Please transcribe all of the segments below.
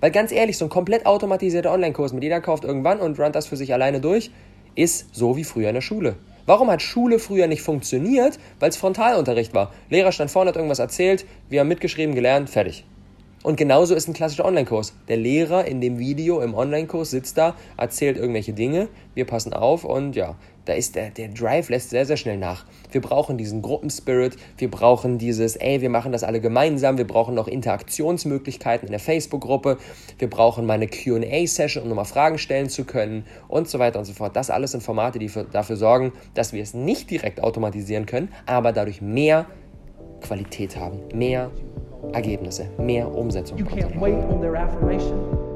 Weil ganz ehrlich, so ein komplett automatisierter Online-Kurs mit jeder kauft irgendwann und runnt das für sich alleine durch, ist so wie früher in der Schule. Warum hat Schule früher nicht funktioniert? Weil es Frontalunterricht war. Lehrer stand vorne, hat irgendwas erzählt, wir haben mitgeschrieben, gelernt, fertig. Und genauso ist ein klassischer Online-Kurs. Der Lehrer in dem Video im Online-Kurs sitzt da, erzählt irgendwelche Dinge, wir passen auf und ja, da ist der, der Drive lässt sehr, sehr schnell nach. Wir brauchen diesen Gruppenspirit, wir brauchen dieses, ey, wir machen das alle gemeinsam, wir brauchen noch Interaktionsmöglichkeiten in der Facebook-Gruppe, wir brauchen mal eine QA-Session, um nochmal Fragen stellen zu können und so weiter und so fort. Das alles sind Formate, die für, dafür sorgen, dass wir es nicht direkt automatisieren können, aber dadurch mehr Qualität haben, mehr Ergebnisse, mehr Umsetzung. You can't wait on their affirmation.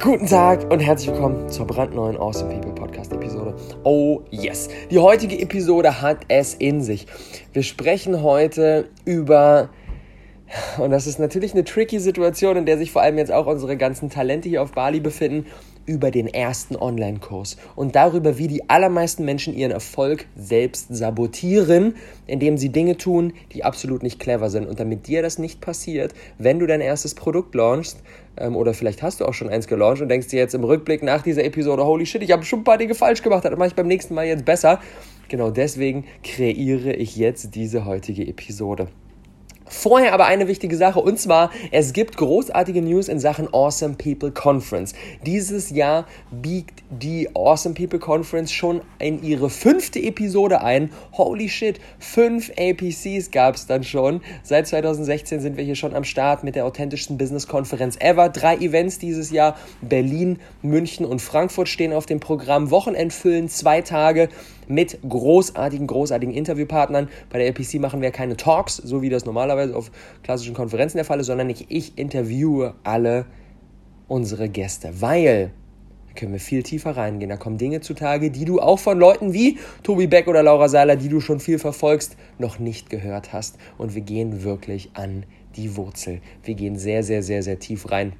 guten Tag und herzlich willkommen zur brandneuen Awesome People Podcast Episode. Oh yes, die heutige Episode hat es in sich. Wir sprechen heute über und das ist natürlich eine tricky Situation, in der sich vor allem jetzt auch unsere ganzen Talente hier auf Bali befinden, über den ersten Online-Kurs und darüber, wie die allermeisten Menschen ihren Erfolg selbst sabotieren, indem sie Dinge tun, die absolut nicht clever sind. Und damit dir das nicht passiert, wenn du dein erstes Produkt launchst, ähm, oder vielleicht hast du auch schon eins gelauncht und denkst dir jetzt im Rückblick nach dieser Episode, holy shit, ich habe schon ein paar Dinge falsch gemacht, das mache ich beim nächsten Mal jetzt besser. Genau deswegen kreiere ich jetzt diese heutige Episode. Vorher aber eine wichtige Sache und zwar, es gibt großartige News in Sachen Awesome People Conference. Dieses Jahr biegt die Awesome People Conference schon in ihre fünfte Episode ein. Holy shit, fünf APCs gab es dann schon. Seit 2016 sind wir hier schon am Start mit der authentischsten Business-Konferenz ever. Drei Events dieses Jahr, Berlin, München und Frankfurt stehen auf dem Programm. Wochenendfüllen, zwei Tage mit großartigen, großartigen Interviewpartnern. Bei der LPC machen wir keine Talks, so wie das normalerweise auf klassischen Konferenzen der Fall ist, sondern ich, ich interviewe alle unsere Gäste, weil da können wir viel tiefer reingehen. Da kommen Dinge zutage, die du auch von Leuten wie Tobi Beck oder Laura Seiler, die du schon viel verfolgst, noch nicht gehört hast. Und wir gehen wirklich an die Wurzel. Wir gehen sehr, sehr, sehr, sehr tief rein.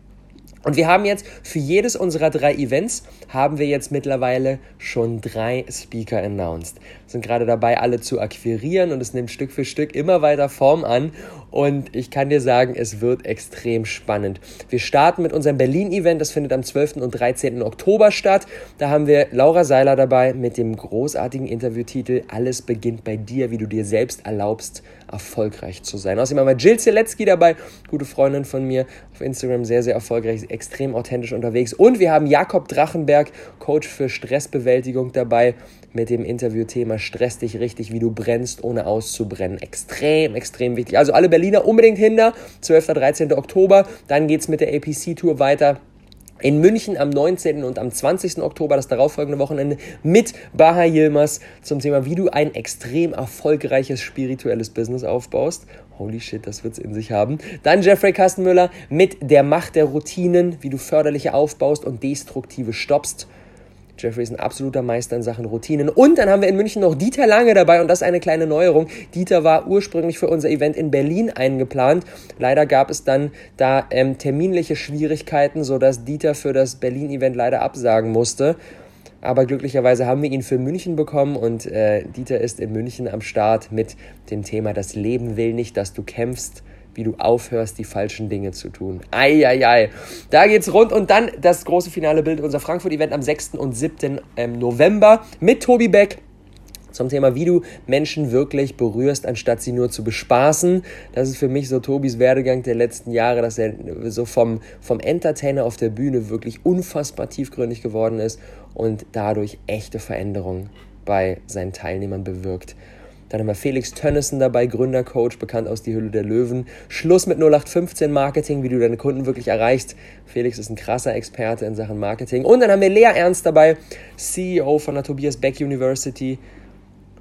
Und wir haben jetzt für jedes unserer drei Events haben wir jetzt mittlerweile schon drei Speaker announced. Sind gerade dabei, alle zu akquirieren und es nimmt Stück für Stück immer weiter Form an. Und ich kann dir sagen, es wird extrem spannend. Wir starten mit unserem Berlin-Event, das findet am 12. und 13. Oktober statt. Da haben wir Laura Seiler dabei mit dem großartigen Interviewtitel Alles beginnt bei dir, wie du dir selbst erlaubst, erfolgreich zu sein. Außerdem haben wir Jill Zielecki dabei, gute Freundin von mir, auf Instagram sehr, sehr erfolgreich, extrem authentisch unterwegs. Und wir haben Jakob Drachenberg, Coach für Stressbewältigung dabei, mit dem Interviewthema Stress dich richtig, wie du brennst, ohne auszubrennen. Extrem, extrem wichtig. Also alle Berliner unbedingt hinter, 12. 13. Oktober. Dann geht es mit der APC-Tour weiter in München am 19. und am 20. Oktober, das darauffolgende Wochenende, mit Baha Yilmaz zum Thema, wie du ein extrem erfolgreiches spirituelles Business aufbaust. Holy shit, das wird's in sich haben. Dann Jeffrey Kastenmüller mit der Macht der Routinen, wie du förderliche aufbaust und destruktive stoppst. Jeffrey ist ein absoluter Meister in Sachen Routinen. Und dann haben wir in München noch Dieter Lange dabei und das ist eine kleine Neuerung. Dieter war ursprünglich für unser Event in Berlin eingeplant. Leider gab es dann da ähm, terminliche Schwierigkeiten, sodass Dieter für das Berlin-Event leider absagen musste. Aber glücklicherweise haben wir ihn für München bekommen und äh, Dieter ist in München am Start mit dem Thema Das Leben will nicht, dass du kämpfst wie du aufhörst, die falschen Dinge zu tun. Eieiei. Da geht's rund und dann das große finale Bild unser Frankfurt-Event am 6. und 7. Ähm, November mit Tobi Beck zum Thema, wie du Menschen wirklich berührst, anstatt sie nur zu bespaßen. Das ist für mich so Tobis Werdegang der letzten Jahre, dass er so vom, vom Entertainer auf der Bühne wirklich unfassbar tiefgründig geworden ist und dadurch echte Veränderungen bei seinen Teilnehmern bewirkt. Dann haben wir Felix Tönnissen dabei, Gründercoach, bekannt aus Die Hülle der Löwen. Schluss mit 0815 Marketing, wie du deine Kunden wirklich erreichst. Felix ist ein krasser Experte in Sachen Marketing. Und dann haben wir Lea Ernst dabei, CEO von der Tobias Beck University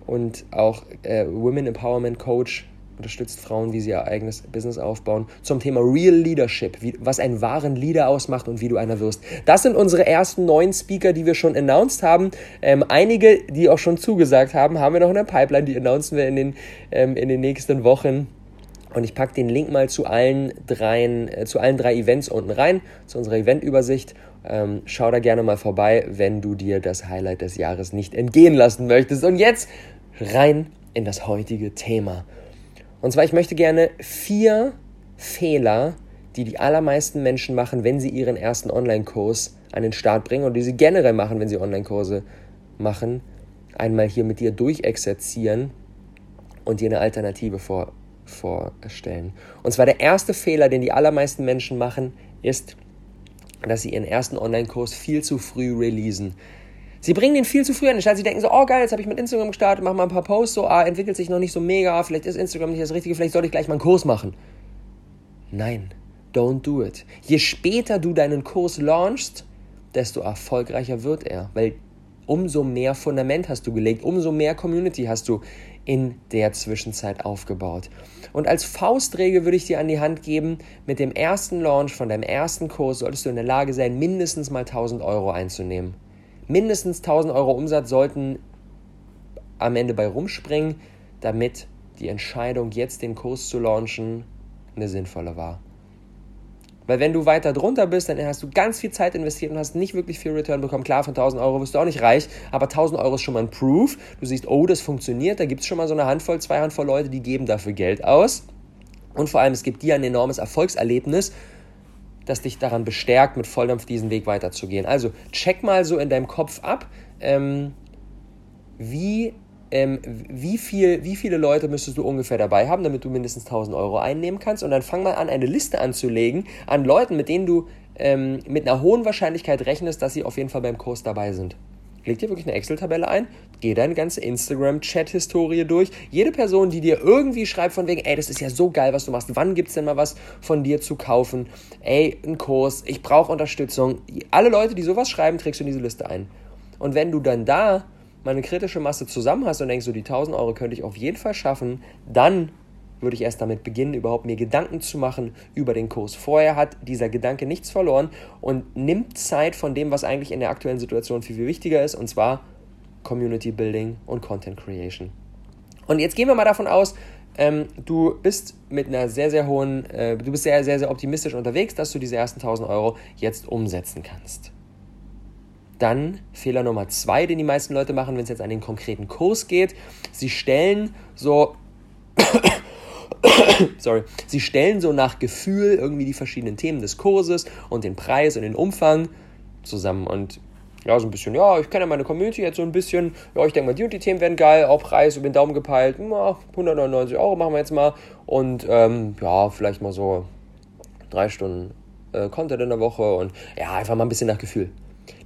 und auch äh, Women Empowerment Coach unterstützt Frauen, wie sie ihr eigenes Business aufbauen, zum Thema Real Leadership, wie, was einen wahren Leader ausmacht und wie du einer wirst. Das sind unsere ersten neun Speaker, die wir schon announced haben. Ähm, einige, die auch schon zugesagt haben, haben wir noch in der Pipeline, die announcen wir in den, ähm, in den nächsten Wochen. Und ich packe den Link mal zu allen, dreien, äh, zu allen drei Events unten rein, zu unserer Eventübersicht. Ähm, schau da gerne mal vorbei, wenn du dir das Highlight des Jahres nicht entgehen lassen möchtest. Und jetzt rein in das heutige Thema. Und zwar, ich möchte gerne vier Fehler, die die allermeisten Menschen machen, wenn sie ihren ersten Online-Kurs an den Start bringen und die sie generell machen, wenn sie Online-Kurse machen, einmal hier mit dir durchexerzieren und dir eine Alternative vor, vorstellen. Und zwar der erste Fehler, den die allermeisten Menschen machen, ist, dass sie ihren ersten Online-Kurs viel zu früh releasen. Sie bringen den viel zu früh an den Start. Sie denken so, oh geil, jetzt habe ich mit Instagram gestartet, mache mal ein paar Posts, so, ah, entwickelt sich noch nicht so mega, vielleicht ist Instagram nicht das Richtige, vielleicht sollte ich gleich mal einen Kurs machen. Nein, don't do it. Je später du deinen Kurs launchst, desto erfolgreicher wird er, weil umso mehr Fundament hast du gelegt, umso mehr Community hast du in der Zwischenzeit aufgebaut. Und als Faustregel würde ich dir an die Hand geben, mit dem ersten Launch von deinem ersten Kurs solltest du in der Lage sein, mindestens mal 1000 Euro einzunehmen. Mindestens 1000 Euro Umsatz sollten am Ende bei rumspringen, damit die Entscheidung, jetzt den Kurs zu launchen, eine sinnvolle war. Weil wenn du weiter drunter bist, dann hast du ganz viel Zeit investiert und hast nicht wirklich viel Return bekommen. Klar, von 1000 Euro wirst du auch nicht reich, aber 1000 Euro ist schon mal ein Proof. Du siehst, oh, das funktioniert. Da gibt es schon mal so eine Handvoll, zwei Handvoll Leute, die geben dafür Geld aus. Und vor allem, es gibt dir ein enormes Erfolgserlebnis, das dich daran bestärkt, mit Volldampf diesen Weg weiterzugehen. Also check mal so in deinem Kopf ab, ähm, wie ähm, wie, viel, wie viele Leute müsstest du ungefähr dabei haben, damit du mindestens 1000 Euro einnehmen kannst. Und dann fang mal an, eine Liste anzulegen an Leuten, mit denen du ähm, mit einer hohen Wahrscheinlichkeit rechnest, dass sie auf jeden Fall beim Kurs dabei sind. Leg dir wirklich eine Excel-Tabelle ein, geh deine ganze Instagram-Chat-Historie durch. Jede Person, die dir irgendwie schreibt von wegen, ey, das ist ja so geil, was du machst, wann gibt es denn mal was von dir zu kaufen? Ey, ein Kurs, ich brauche Unterstützung. Alle Leute, die sowas schreiben, trägst du in diese Liste ein. Und wenn du dann da mal eine kritische Masse zusammen hast und denkst, so die 1000 Euro könnte ich auf jeden Fall schaffen, dann würde ich erst damit beginnen, überhaupt mir Gedanken zu machen über den Kurs. Vorher hat dieser Gedanke nichts verloren und nimmt Zeit von dem, was eigentlich in der aktuellen Situation viel, viel wichtiger ist, und zwar Community Building und Content Creation. Und jetzt gehen wir mal davon aus, ähm, du bist mit einer sehr, sehr hohen, äh, du bist sehr, sehr, sehr optimistisch unterwegs, dass du diese ersten 1000 Euro jetzt umsetzen kannst. Dann Fehler Nummer zwei, den die meisten Leute machen, wenn es jetzt an den konkreten Kurs geht. Sie stellen so, sorry, sie stellen so nach Gefühl irgendwie die verschiedenen Themen des Kurses und den Preis und den Umfang zusammen und ja, so ein bisschen, ja, ich kenne meine Community jetzt so ein bisschen, ja, ich denke mal, die und die Themen werden geil, auch Preis über den Daumen gepeilt, ja, 199 Euro machen wir jetzt mal. Und ähm, ja, vielleicht mal so drei Stunden äh, Content in der Woche und ja, einfach mal ein bisschen nach Gefühl.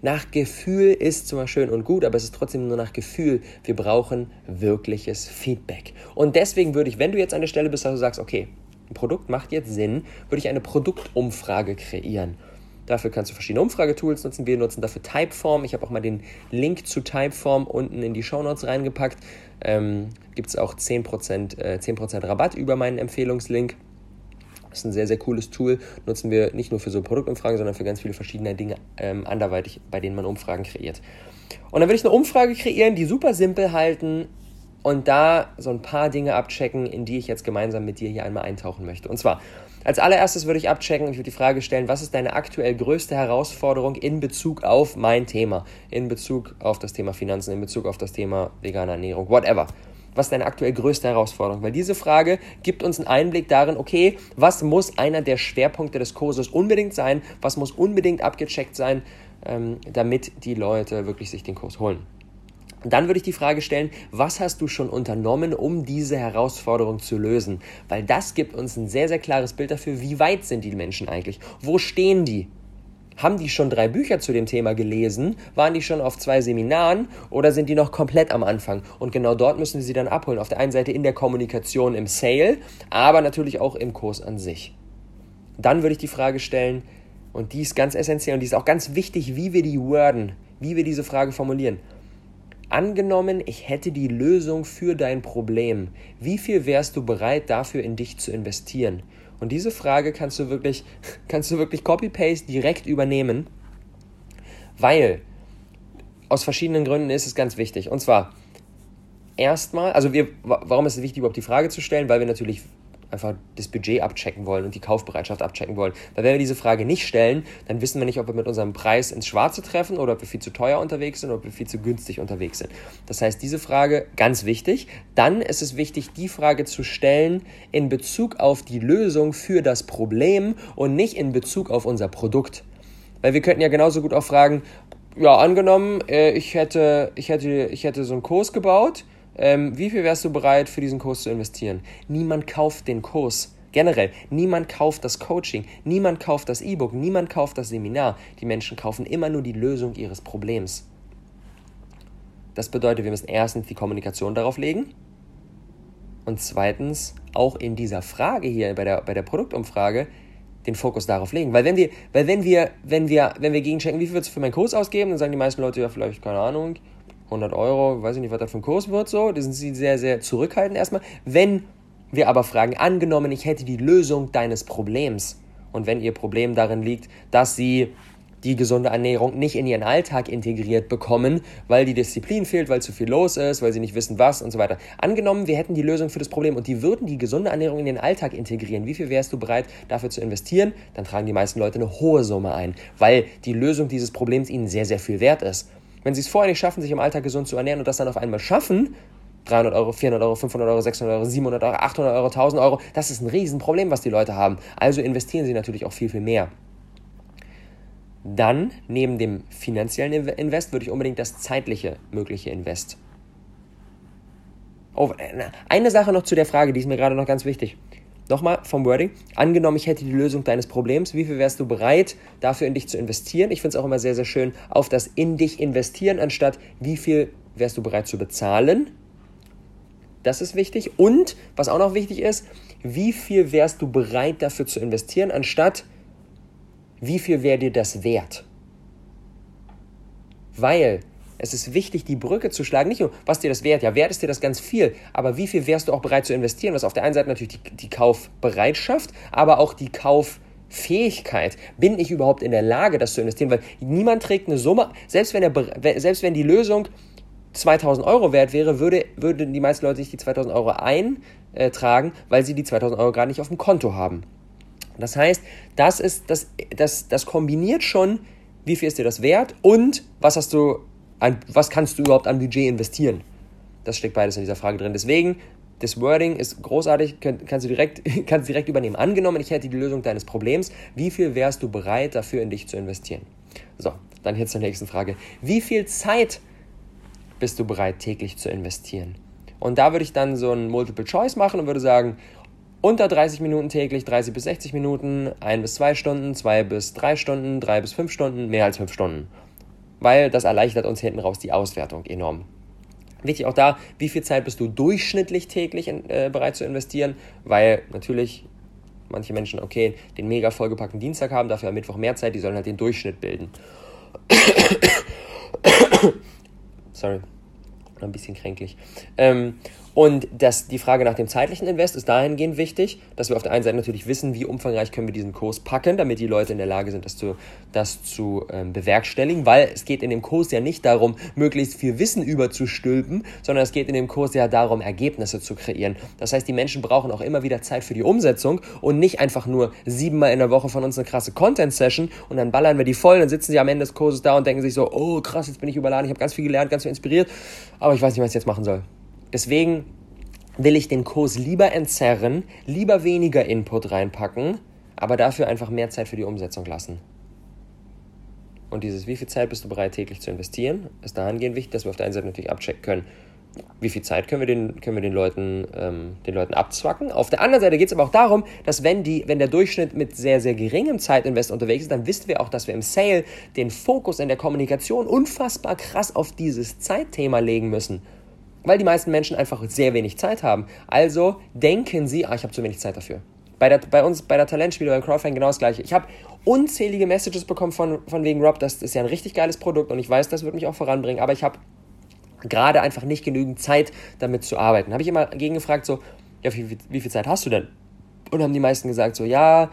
Nach Gefühl ist zwar schön und gut, aber es ist trotzdem nur nach Gefühl. Wir brauchen wirkliches Feedback. Und deswegen würde ich, wenn du jetzt an der Stelle bist, dass du sagst, okay, ein Produkt macht jetzt Sinn, würde ich eine Produktumfrage kreieren. Dafür kannst du verschiedene Umfragetools nutzen. Wir nutzen dafür Typeform. Ich habe auch mal den Link zu Typeform unten in die Show Notes reingepackt. Ähm, Gibt es auch 10%, äh, 10 Rabatt über meinen Empfehlungslink. Ist ein sehr, sehr cooles Tool. Nutzen wir nicht nur für so Produktumfragen, sondern für ganz viele verschiedene Dinge ähm, anderweitig, bei denen man Umfragen kreiert. Und dann würde ich eine Umfrage kreieren, die super simpel halten und da so ein paar Dinge abchecken, in die ich jetzt gemeinsam mit dir hier einmal eintauchen möchte. Und zwar, als allererstes würde ich abchecken, ich würde die Frage stellen, was ist deine aktuell größte Herausforderung in Bezug auf mein Thema, in Bezug auf das Thema Finanzen, in Bezug auf das Thema vegane Ernährung, whatever was ist deine aktuell größte Herausforderung? Weil diese Frage gibt uns einen Einblick darin, okay, was muss einer der Schwerpunkte des Kurses unbedingt sein, was muss unbedingt abgecheckt sein, ähm, damit die Leute wirklich sich den Kurs holen. dann würde ich die Frage stellen, was hast du schon unternommen, um diese Herausforderung zu lösen? Weil das gibt uns ein sehr, sehr klares Bild dafür, wie weit sind die Menschen eigentlich? Wo stehen die? Haben die schon drei Bücher zu dem Thema gelesen? Waren die schon auf zwei Seminaren oder sind die noch komplett am Anfang? Und genau dort müssen wir sie dann abholen. Auf der einen Seite in der Kommunikation im Sale, aber natürlich auch im Kurs an sich. Dann würde ich die Frage stellen, und die ist ganz essentiell und die ist auch ganz wichtig, wie wir die worden, wie wir diese Frage formulieren. Angenommen, ich hätte die Lösung für dein Problem. Wie viel wärst du bereit dafür in dich zu investieren? Und diese Frage kannst du wirklich, kannst du wirklich Copy-Paste direkt übernehmen, weil aus verschiedenen Gründen ist es ganz wichtig. Und zwar erstmal, also wir, warum ist es wichtig, überhaupt die Frage zu stellen? Weil wir natürlich einfach das Budget abchecken wollen und die Kaufbereitschaft abchecken wollen. Weil wenn wir diese Frage nicht stellen, dann wissen wir nicht, ob wir mit unserem Preis ins Schwarze treffen oder ob wir viel zu teuer unterwegs sind oder ob wir viel zu günstig unterwegs sind. Das heißt, diese Frage ganz wichtig. Dann ist es wichtig, die Frage zu stellen in Bezug auf die Lösung für das Problem und nicht in Bezug auf unser Produkt. Weil wir könnten ja genauso gut auch fragen, ja, angenommen, äh, ich, hätte, ich, hätte, ich hätte so einen Kurs gebaut, ähm, wie viel wärst du bereit für diesen Kurs zu investieren? Niemand kauft den Kurs. Generell, niemand kauft das Coaching, niemand kauft das E-Book, niemand kauft das Seminar. Die Menschen kaufen immer nur die Lösung ihres Problems. Das bedeutet, wir müssen erstens die Kommunikation darauf legen und zweitens auch in dieser Frage hier bei der, bei der Produktumfrage den Fokus darauf legen. Weil wenn wir, weil wenn wir, wenn wir, wenn wir gegenchecken, wie viel wird es für meinen Kurs ausgeben, dann sagen die meisten Leute ja vielleicht, keine Ahnung, 100 Euro, weiß ich nicht, was das für ein Kurs wird, so. Da sind sie sehr, sehr zurückhaltend erstmal. Wenn wir aber fragen, angenommen, ich hätte die Lösung deines Problems und wenn ihr Problem darin liegt, dass sie die gesunde Ernährung nicht in ihren Alltag integriert bekommen, weil die Disziplin fehlt, weil zu viel los ist, weil sie nicht wissen, was und so weiter. Angenommen, wir hätten die Lösung für das Problem und die würden die gesunde Ernährung in den Alltag integrieren. Wie viel wärst du bereit, dafür zu investieren? Dann tragen die meisten Leute eine hohe Summe ein, weil die Lösung dieses Problems ihnen sehr, sehr viel wert ist. Wenn sie es vorher nicht schaffen, sich im Alltag gesund zu ernähren und das dann auf einmal schaffen, 300 Euro, 400 Euro, 500 Euro, 600 Euro, 700 Euro, 800 Euro, 1000 Euro, das ist ein Riesenproblem, was die Leute haben. Also investieren sie natürlich auch viel, viel mehr. Dann, neben dem finanziellen Invest, würde ich unbedingt das zeitliche mögliche Invest. Oh, eine Sache noch zu der Frage, die ist mir gerade noch ganz wichtig. Nochmal vom Wording. Angenommen, ich hätte die Lösung deines Problems. Wie viel wärst du bereit, dafür in dich zu investieren? Ich finde es auch immer sehr, sehr schön, auf das in dich investieren, anstatt wie viel wärst du bereit zu bezahlen. Das ist wichtig. Und was auch noch wichtig ist, wie viel wärst du bereit dafür zu investieren, anstatt wie viel wäre dir das wert? Weil es ist wichtig, die Brücke zu schlagen. Nicht nur, was dir das wert, ja, wert ist dir das ganz viel, aber wie viel wärst du auch bereit zu investieren? Was auf der einen Seite natürlich die, die Kaufbereitschaft, aber auch die Kauffähigkeit. Bin ich überhaupt in der Lage, das zu investieren? Weil niemand trägt eine Summe, selbst wenn, er, selbst wenn die Lösung 2000 Euro wert wäre, würde, würden die meisten Leute sich die 2000 Euro eintragen, weil sie die 2000 Euro gar nicht auf dem Konto haben. Das heißt, das, ist, das, das, das kombiniert schon, wie viel ist dir das wert und was, hast du an, was kannst du überhaupt an Budget investieren. Das steckt beides in dieser Frage drin. Deswegen, das Wording ist großartig, kannst du direkt, kannst direkt übernehmen. Angenommen, ich hätte die Lösung deines Problems, wie viel wärst du bereit dafür in dich zu investieren? So, dann jetzt zur nächsten Frage. Wie viel Zeit bist du bereit täglich zu investieren? Und da würde ich dann so ein Multiple Choice machen und würde sagen, unter 30 Minuten täglich, 30 bis 60 Minuten, 1 bis 2 Stunden, 2 bis 3 Stunden, 3 bis 5 Stunden, mehr als 5 Stunden. Weil das erleichtert uns hinten raus die Auswertung enorm. Wichtig auch da, wie viel Zeit bist du durchschnittlich täglich in, äh, bereit zu investieren, weil natürlich manche Menschen, okay, den mega vollgepackten Dienstag haben, dafür am Mittwoch mehr Zeit, die sollen halt den Durchschnitt bilden. Sorry, ein bisschen kränklich. Ähm, und das, die Frage nach dem zeitlichen Invest ist dahingehend wichtig, dass wir auf der einen Seite natürlich wissen, wie umfangreich können wir diesen Kurs packen, damit die Leute in der Lage sind, das zu, das zu ähm, bewerkstelligen, weil es geht in dem Kurs ja nicht darum, möglichst viel Wissen überzustülpen, sondern es geht in dem Kurs ja darum, Ergebnisse zu kreieren. Das heißt, die Menschen brauchen auch immer wieder Zeit für die Umsetzung und nicht einfach nur siebenmal in der Woche von uns eine krasse Content-Session und dann ballern wir die voll, dann sitzen sie am Ende des Kurses da und denken sich so, oh krass, jetzt bin ich überladen, ich habe ganz viel gelernt, ganz viel inspiriert, aber ich weiß nicht, was ich jetzt machen soll. Deswegen will ich den Kurs lieber entzerren, lieber weniger Input reinpacken, aber dafür einfach mehr Zeit für die Umsetzung lassen. Und dieses, wie viel Zeit bist du bereit täglich zu investieren, ist dahingehend wichtig, dass wir auf der einen Seite natürlich abchecken können, wie viel Zeit können wir den, können wir den, Leuten, ähm, den Leuten abzwacken. Auf der anderen Seite geht es aber auch darum, dass wenn, die, wenn der Durchschnitt mit sehr, sehr geringem Zeitinvest unterwegs ist, dann wissen wir auch, dass wir im Sale den Fokus in der Kommunikation unfassbar krass auf dieses Zeitthema legen müssen weil die meisten Menschen einfach sehr wenig Zeit haben. Also denken sie, ah, ich habe zu wenig Zeit dafür. Bei, der, bei uns, bei der Talentspiele, beim Crowdfunding genau das gleiche. Ich habe unzählige Messages bekommen von, von wegen Rob, das ist ja ein richtig geiles Produkt und ich weiß, das wird mich auch voranbringen, aber ich habe gerade einfach nicht genügend Zeit damit zu arbeiten. Habe ich immer gegengefragt, so, ja, wie, wie, wie viel Zeit hast du denn? Und haben die meisten gesagt, so, ja,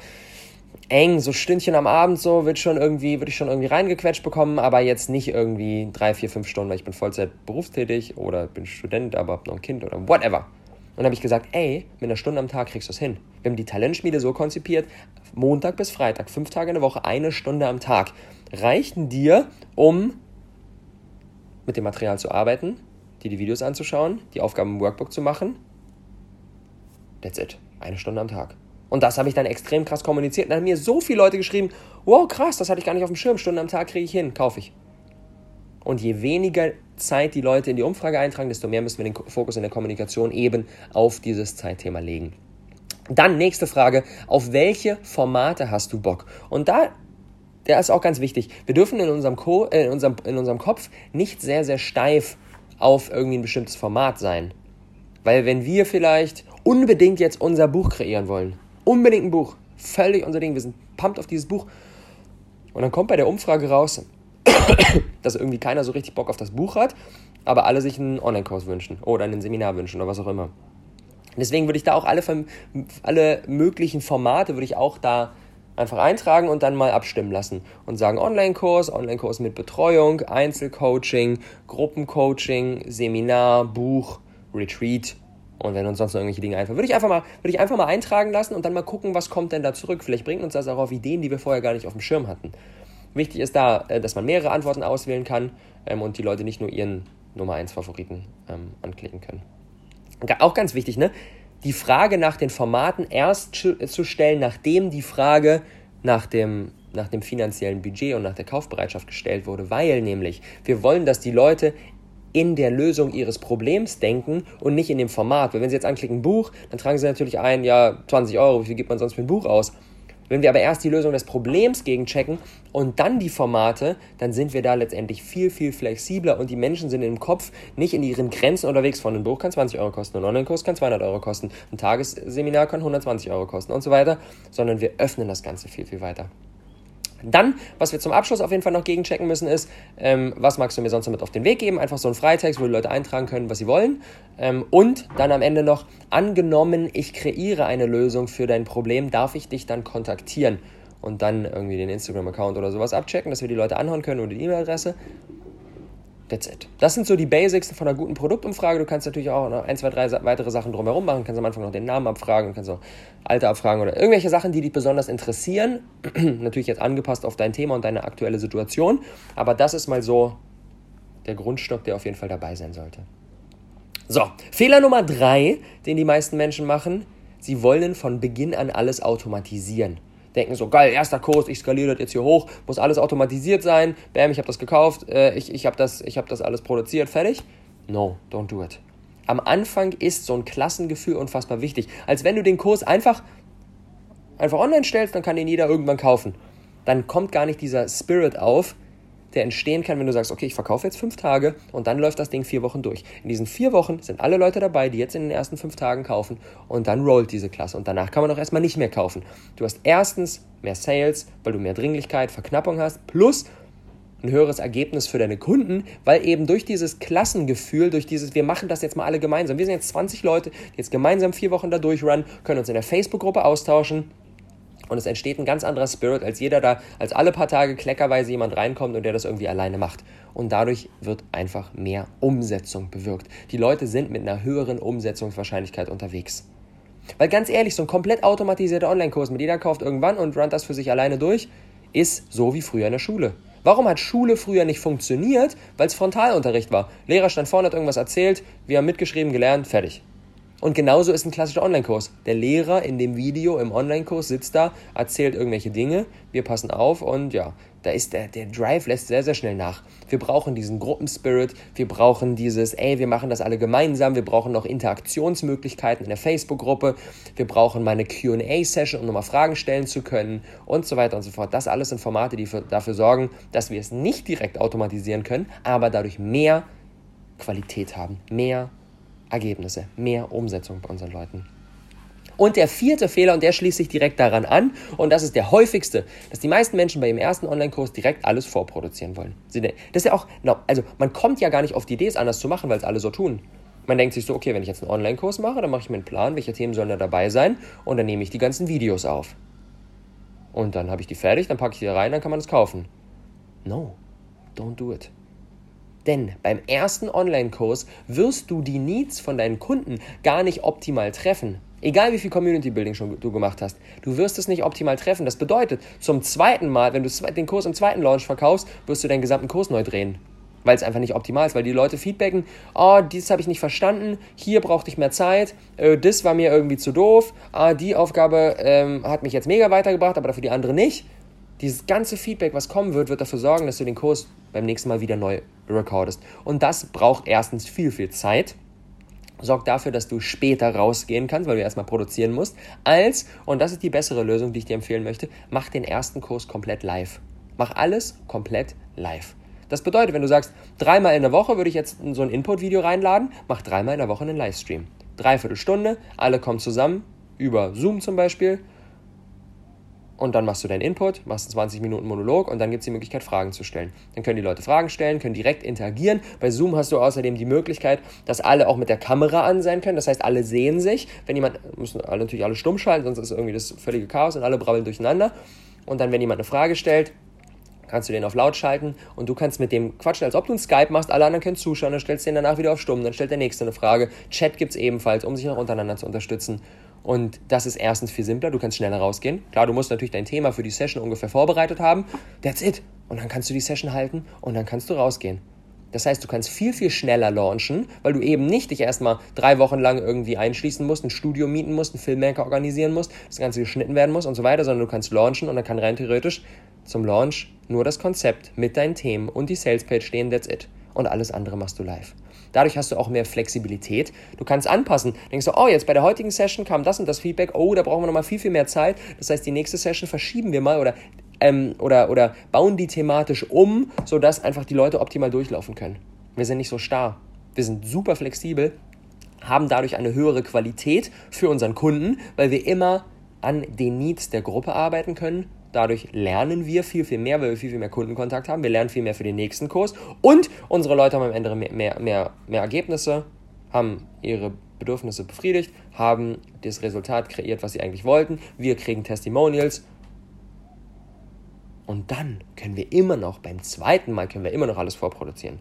eng, so Stündchen am Abend so, wird schon irgendwie, würde ich schon irgendwie reingequetscht bekommen, aber jetzt nicht irgendwie drei, vier, fünf Stunden, weil ich bin Vollzeit berufstätig oder bin Student, aber hab noch ein Kind oder whatever. Und dann habe ich gesagt, ey, mit einer Stunde am Tag kriegst du es hin. Wir haben die Talentschmiede so konzipiert, Montag bis Freitag, fünf Tage in der Woche, eine Stunde am Tag, reichten dir, um mit dem Material zu arbeiten, dir die Videos anzuschauen, die Aufgaben im Workbook zu machen. That's it. Eine Stunde am Tag. Und das habe ich dann extrem krass kommuniziert. Und dann haben mir so viele Leute geschrieben, wow, krass, das hatte ich gar nicht auf dem Schirm. Stunden am Tag kriege ich hin, kaufe ich. Und je weniger Zeit die Leute in die Umfrage eintragen, desto mehr müssen wir den Fokus in der Kommunikation eben auf dieses Zeitthema legen. Dann nächste Frage, auf welche Formate hast du Bock? Und da, der ist auch ganz wichtig. Wir dürfen in unserem, Co äh, in unserem, in unserem Kopf nicht sehr, sehr steif auf irgendwie ein bestimmtes Format sein. Weil wenn wir vielleicht unbedingt jetzt unser Buch kreieren wollen, unbedingt ein Buch, völlig unser Ding, wir sind pumped auf dieses Buch, und dann kommt bei der Umfrage raus, dass irgendwie keiner so richtig Bock auf das Buch hat, aber alle sich einen Online-Kurs wünschen oder ein Seminar wünschen oder was auch immer. Deswegen würde ich da auch alle, alle möglichen Formate würde ich auch da einfach eintragen und dann mal abstimmen lassen und sagen Online-Kurs, Online-Kurs mit Betreuung, Einzelcoaching, Gruppencoaching, Seminar, Buch, Retreat und wenn uns sonst noch irgendwelche Dinge einfallen, würde ich einfach mal, würde ich einfach mal eintragen lassen und dann mal gucken, was kommt denn da zurück. Vielleicht bringt uns das auch auf Ideen, die wir vorher gar nicht auf dem Schirm hatten. Wichtig ist da, äh, dass man mehrere Antworten auswählen kann ähm, und die Leute nicht nur ihren Nummer 1 Favoriten ähm, anklicken können. Auch ganz wichtig, ne? Die Frage nach den Formaten erst zu stellen, nachdem die Frage nach dem, nach dem finanziellen Budget und nach der Kaufbereitschaft gestellt wurde, weil nämlich wir wollen, dass die Leute in der Lösung ihres Problems denken und nicht in dem Format. Weil wenn Sie jetzt anklicken Buch, dann tragen Sie natürlich ein, ja, 20 Euro, wie viel gibt man sonst für ein Buch aus? Wenn wir aber erst die Lösung des Problems gegenchecken und dann die Formate, dann sind wir da letztendlich viel, viel flexibler und die Menschen sind im Kopf nicht in ihren Grenzen unterwegs von ein Buch kann 20 Euro kosten, ein Online-Kurs kann 200 Euro kosten, ein Tagesseminar kann 120 Euro kosten und so weiter, sondern wir öffnen das Ganze viel, viel weiter. Dann, was wir zum Abschluss auf jeden Fall noch gegenchecken müssen, ist, ähm, was magst du mir sonst damit auf den Weg geben? Einfach so ein Freitext, wo die Leute eintragen können, was sie wollen. Ähm, und dann am Ende noch, angenommen, ich kreiere eine Lösung für dein Problem, darf ich dich dann kontaktieren? Und dann irgendwie den Instagram-Account oder sowas abchecken, dass wir die Leute anhauen können oder die E-Mail-Adresse. That's it. Das sind so die Basics von einer guten Produktumfrage. Du kannst natürlich auch noch ein, zwei, drei weitere Sachen drumherum machen. Du kannst am Anfang noch den Namen abfragen, du kannst auch Alter abfragen oder irgendwelche Sachen, die dich besonders interessieren. natürlich jetzt angepasst auf dein Thema und deine aktuelle Situation. Aber das ist mal so der Grundstock, der auf jeden Fall dabei sein sollte. So, Fehler Nummer drei, den die meisten Menschen machen. Sie wollen von Beginn an alles automatisieren denken so, geil, erster Kurs, ich skaliere das jetzt hier hoch, muss alles automatisiert sein, bam, ich habe das gekauft, äh, ich, ich habe das, hab das alles produziert, fertig. No, don't do it. Am Anfang ist so ein Klassengefühl unfassbar wichtig. Als wenn du den Kurs einfach, einfach online stellst, dann kann ihn jeder irgendwann kaufen. Dann kommt gar nicht dieser Spirit auf, der entstehen kann, wenn du sagst, okay, ich verkaufe jetzt fünf Tage und dann läuft das Ding vier Wochen durch. In diesen vier Wochen sind alle Leute dabei, die jetzt in den ersten fünf Tagen kaufen und dann rollt diese Klasse und danach kann man auch erstmal nicht mehr kaufen. Du hast erstens mehr Sales, weil du mehr Dringlichkeit, Verknappung hast, plus ein höheres Ergebnis für deine Kunden, weil eben durch dieses Klassengefühl, durch dieses, wir machen das jetzt mal alle gemeinsam. Wir sind jetzt 20 Leute, die jetzt gemeinsam vier Wochen da durchrunnen, können uns in der Facebook-Gruppe austauschen und es entsteht ein ganz anderer Spirit, als jeder da, als alle paar Tage kleckerweise jemand reinkommt und der das irgendwie alleine macht. Und dadurch wird einfach mehr Umsetzung bewirkt. Die Leute sind mit einer höheren Umsetzungswahrscheinlichkeit unterwegs. Weil ganz ehrlich, so ein komplett automatisierter Online-Kurs mit jeder kauft irgendwann und runnt das für sich alleine durch, ist so wie früher in der Schule. Warum hat Schule früher nicht funktioniert? Weil es Frontalunterricht war. Lehrer stand vorne, hat irgendwas erzählt, wir haben mitgeschrieben, gelernt, fertig. Und genauso ist ein klassischer Online-Kurs. Der Lehrer in dem Video im Online-Kurs sitzt da, erzählt irgendwelche Dinge, wir passen auf und ja, da ist der, der Drive lässt sehr, sehr schnell nach. Wir brauchen diesen Gruppenspirit, wir brauchen dieses, ey, wir machen das alle gemeinsam, wir brauchen noch Interaktionsmöglichkeiten in der Facebook-Gruppe, wir brauchen mal eine QA-Session, um nochmal Fragen stellen zu können und so weiter und so fort. Das alles sind Formate, die für, dafür sorgen, dass wir es nicht direkt automatisieren können, aber dadurch mehr Qualität haben, mehr Ergebnisse, mehr Umsetzung bei unseren Leuten. Und der vierte Fehler, und der schließt sich direkt daran an, und das ist der häufigste, dass die meisten Menschen bei ihrem ersten Online-Kurs direkt alles vorproduzieren wollen. Das ist ja auch, also man kommt ja gar nicht auf die Idee, es anders zu machen, weil es alle so tun. Man denkt sich so, okay, wenn ich jetzt einen Online-Kurs mache, dann mache ich mir einen Plan, welche Themen sollen da dabei sein, und dann nehme ich die ganzen Videos auf. Und dann habe ich die fertig, dann packe ich die rein, dann kann man es kaufen. No, don't do it. Denn beim ersten Online-Kurs wirst du die Needs von deinen Kunden gar nicht optimal treffen. Egal wie viel Community Building schon du gemacht hast, du wirst es nicht optimal treffen. Das bedeutet, zum zweiten Mal, wenn du den Kurs im zweiten Launch verkaufst, wirst du deinen gesamten Kurs neu drehen. Weil es einfach nicht optimal ist, weil die Leute feedbacken, oh, dies habe ich nicht verstanden, hier brauchte ich mehr Zeit, äh, das war mir irgendwie zu doof, ah, die Aufgabe ähm, hat mich jetzt mega weitergebracht, aber dafür die andere nicht. Dieses ganze Feedback, was kommen wird, wird dafür sorgen, dass du den Kurs beim nächsten Mal wieder neu recordest. Und das braucht erstens viel, viel Zeit sorgt dafür, dass du später rausgehen kannst, weil du erstmal produzieren musst, als, und das ist die bessere Lösung, die ich dir empfehlen möchte, mach den ersten Kurs komplett live. Mach alles komplett live. Das bedeutet, wenn du sagst, dreimal in der Woche würde ich jetzt so ein Input-Video reinladen, mach dreimal in der Woche einen Livestream. Dreiviertel Stunde, alle kommen zusammen, über Zoom zum Beispiel, und dann machst du deinen Input, machst einen 20 Minuten Monolog und dann gibt es die Möglichkeit, Fragen zu stellen. Dann können die Leute Fragen stellen, können direkt interagieren. Bei Zoom hast du außerdem die Möglichkeit, dass alle auch mit der Kamera an sein können. Das heißt, alle sehen sich. Wenn jemand, müssen alle natürlich alle stumm schalten, sonst ist irgendwie das völlige Chaos und alle brabbeln durcheinander. Und dann, wenn jemand eine Frage stellt, kannst du den auf laut schalten und du kannst mit dem quatschen, als ob du ein Skype machst, alle anderen können zuschauen, dann stellst du den danach wieder auf stumm, dann stellt der Nächste eine Frage. Chat gibt es ebenfalls, um sich auch untereinander zu unterstützen. Und das ist erstens viel simpler, du kannst schneller rausgehen. Klar, du musst natürlich dein Thema für die Session ungefähr vorbereitet haben. That's it. Und dann kannst du die Session halten und dann kannst du rausgehen. Das heißt, du kannst viel, viel schneller launchen, weil du eben nicht dich erstmal drei Wochen lang irgendwie einschließen musst, ein Studio mieten musst, einen Filmmaker organisieren musst, das Ganze geschnitten werden muss und so weiter, sondern du kannst launchen und dann kann rein theoretisch zum Launch nur das Konzept mit deinen Themen und die Salespage stehen, that's it. Und alles andere machst du live. Dadurch hast du auch mehr Flexibilität. Du kannst anpassen. Denkst du, oh, jetzt bei der heutigen Session kam das und das Feedback. Oh, da brauchen wir nochmal viel, viel mehr Zeit. Das heißt, die nächste Session verschieben wir mal oder, ähm, oder, oder bauen die thematisch um, sodass einfach die Leute optimal durchlaufen können. Wir sind nicht so starr. Wir sind super flexibel, haben dadurch eine höhere Qualität für unseren Kunden, weil wir immer an den Needs der Gruppe arbeiten können Dadurch lernen wir viel, viel mehr, weil wir viel, viel mehr Kundenkontakt haben. Wir lernen viel mehr für den nächsten Kurs. Und unsere Leute haben am Ende mehr, mehr, mehr, mehr Ergebnisse, haben ihre Bedürfnisse befriedigt, haben das Resultat kreiert, was sie eigentlich wollten. Wir kriegen Testimonials. Und dann können wir immer noch, beim zweiten Mal können wir immer noch alles vorproduzieren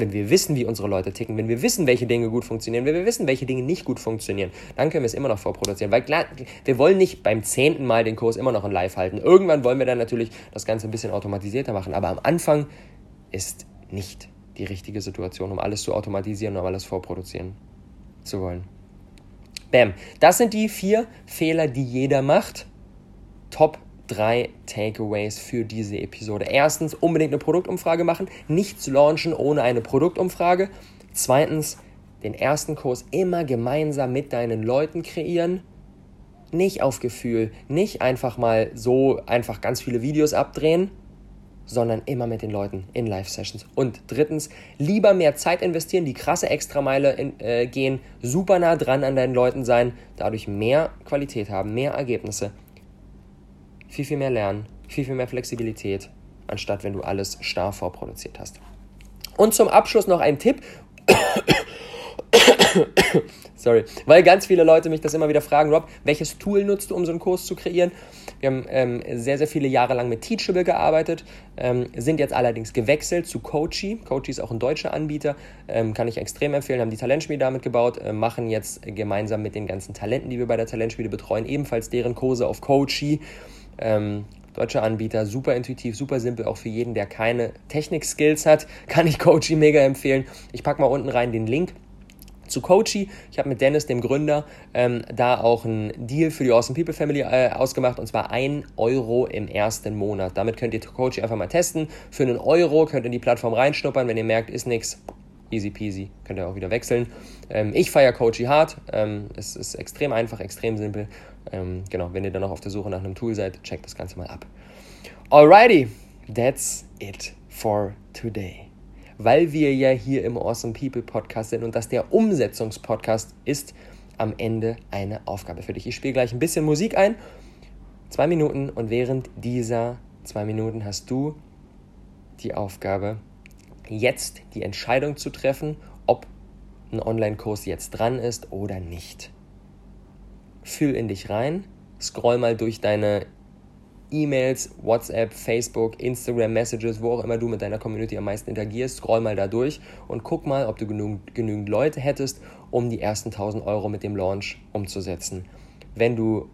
wenn wir wissen, wie unsere Leute ticken, wenn wir wissen, welche Dinge gut funktionieren, wenn wir wissen, welche Dinge nicht gut funktionieren, dann können wir es immer noch vorproduzieren. Weil klar, wir wollen nicht beim zehnten Mal den Kurs immer noch in Live halten. Irgendwann wollen wir dann natürlich das Ganze ein bisschen automatisierter machen. Aber am Anfang ist nicht die richtige Situation, um alles zu automatisieren, um alles vorproduzieren zu wollen. Bam. Das sind die vier Fehler, die jeder macht. Top drei Takeaways für diese Episode. Erstens, unbedingt eine Produktumfrage machen. Nichts launchen ohne eine Produktumfrage. Zweitens, den ersten Kurs immer gemeinsam mit deinen Leuten kreieren. Nicht auf Gefühl, nicht einfach mal so einfach ganz viele Videos abdrehen, sondern immer mit den Leuten in Live-Sessions. Und drittens, lieber mehr Zeit investieren, die krasse Extrameile in, äh, gehen, super nah dran an deinen Leuten sein, dadurch mehr Qualität haben, mehr Ergebnisse viel, viel mehr lernen, viel, viel mehr Flexibilität, anstatt wenn du alles starr vorproduziert hast. Und zum Abschluss noch ein Tipp. Sorry, weil ganz viele Leute mich das immer wieder fragen, Rob, welches Tool nutzt du, um so einen Kurs zu kreieren? Wir haben ähm, sehr, sehr viele Jahre lang mit Teachable gearbeitet, ähm, sind jetzt allerdings gewechselt zu Coachy. Coachy ist auch ein deutscher Anbieter, ähm, kann ich extrem empfehlen, haben die Talentschmiede damit gebaut, äh, machen jetzt gemeinsam mit den ganzen Talenten, die wir bei der Talentschmiede betreuen, ebenfalls deren Kurse auf Coachy. Ähm, deutscher Anbieter, super intuitiv, super simpel, auch für jeden, der keine Technik-Skills hat, kann ich Coachy mega empfehlen. Ich packe mal unten rein den Link zu Coachy. Ich habe mit Dennis, dem Gründer, ähm, da auch einen Deal für die Awesome People Family äh, ausgemacht und zwar 1 Euro im ersten Monat. Damit könnt ihr Coachy einfach mal testen. Für einen Euro könnt ihr in die Plattform reinschnuppern. Wenn ihr merkt, ist nichts, easy peasy, könnt ihr auch wieder wechseln. Ähm, ich feiere Coachy hart. Ähm, es ist extrem einfach, extrem simpel. Ähm, genau, wenn ihr dann noch auf der Suche nach einem Tool seid, checkt das Ganze mal ab. Alrighty, that's it for today. Weil wir ja hier im Awesome People Podcast sind und das der Umsetzungspodcast ist, am Ende eine Aufgabe für dich. Ich spiele gleich ein bisschen Musik ein, zwei Minuten und während dieser zwei Minuten hast du die Aufgabe, jetzt die Entscheidung zu treffen, ob ein Online-Kurs jetzt dran ist oder nicht. Fühl in dich rein, scroll mal durch deine E-Mails, WhatsApp, Facebook, Instagram, Messages, wo auch immer du mit deiner Community am meisten interagierst, scroll mal da durch und guck mal, ob du genügend, genügend Leute hättest, um die ersten 1000 Euro mit dem Launch umzusetzen. Wenn du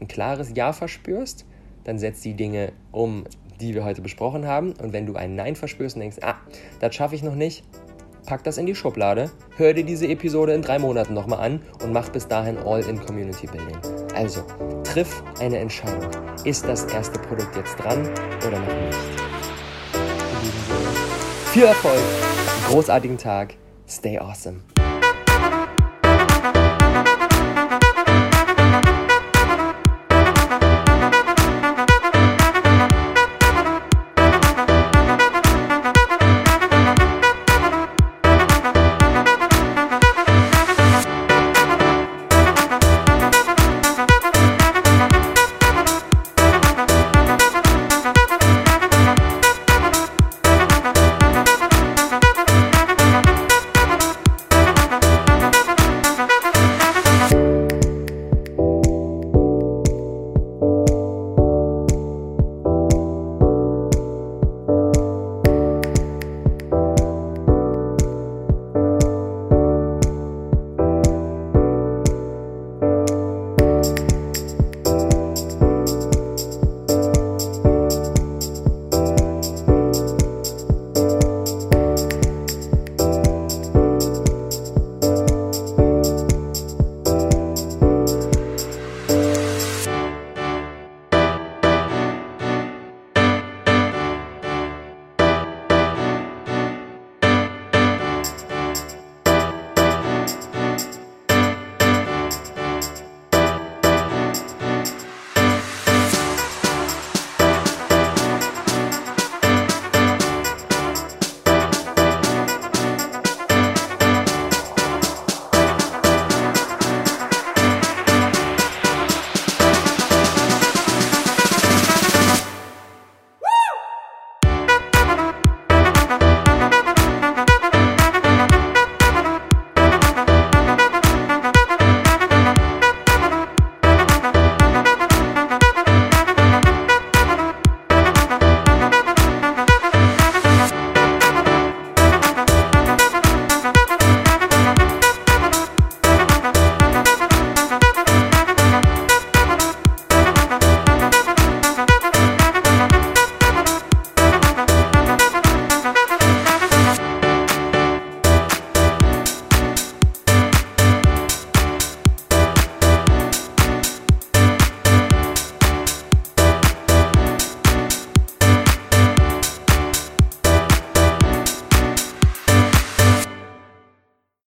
ein klares Ja verspürst, dann setz die Dinge um, die wir heute besprochen haben. Und wenn du ein Nein verspürst und denkst, ah, das schaffe ich noch nicht, pack das in die Schublade, hör dir diese Episode in drei Monaten nochmal an und mach bis dahin All-in Community Building. Also, triff eine Entscheidung. Ist das erste Produkt jetzt dran oder noch nicht? Viel Erfolg, großartigen Tag, stay awesome.